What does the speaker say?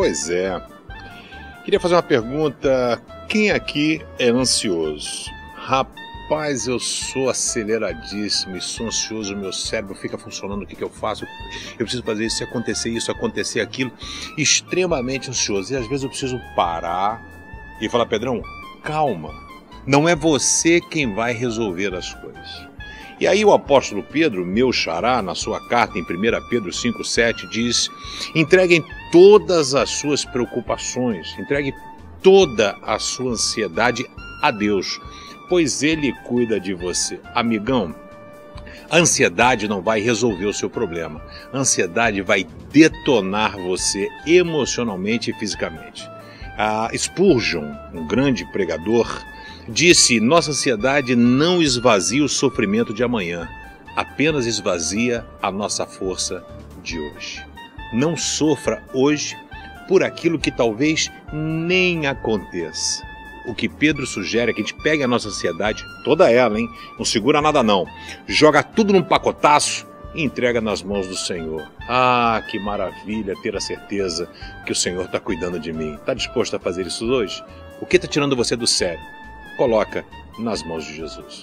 Pois é. Queria fazer uma pergunta. Quem aqui é ansioso? Rapaz, eu sou aceleradíssimo e sou ansioso, meu cérebro fica funcionando, o que, que eu faço? Eu preciso fazer isso, acontecer isso, acontecer aquilo. Extremamente ansioso. E às vezes eu preciso parar e falar, Pedrão, calma. Não é você quem vai resolver as coisas. E aí o apóstolo Pedro, meu xará, na sua carta em 1 Pedro 5,7, diz: entreguem todas as suas preocupações, entregue toda a sua ansiedade a Deus, pois Ele cuida de você. Amigão, a ansiedade não vai resolver o seu problema. A ansiedade vai detonar você emocionalmente e fisicamente. A Spurgeon, um grande pregador, Disse: Nossa ansiedade não esvazia o sofrimento de amanhã, apenas esvazia a nossa força de hoje. Não sofra hoje por aquilo que talvez nem aconteça. O que Pedro sugere é que a gente pegue a nossa ansiedade, toda ela, hein? Não segura nada não. Joga tudo num pacotaço e entrega nas mãos do Senhor. Ah, que maravilha ter a certeza que o Senhor está cuidando de mim. Está disposto a fazer isso hoje? O que está tirando você do sério? coloca nas mãos de Jesus.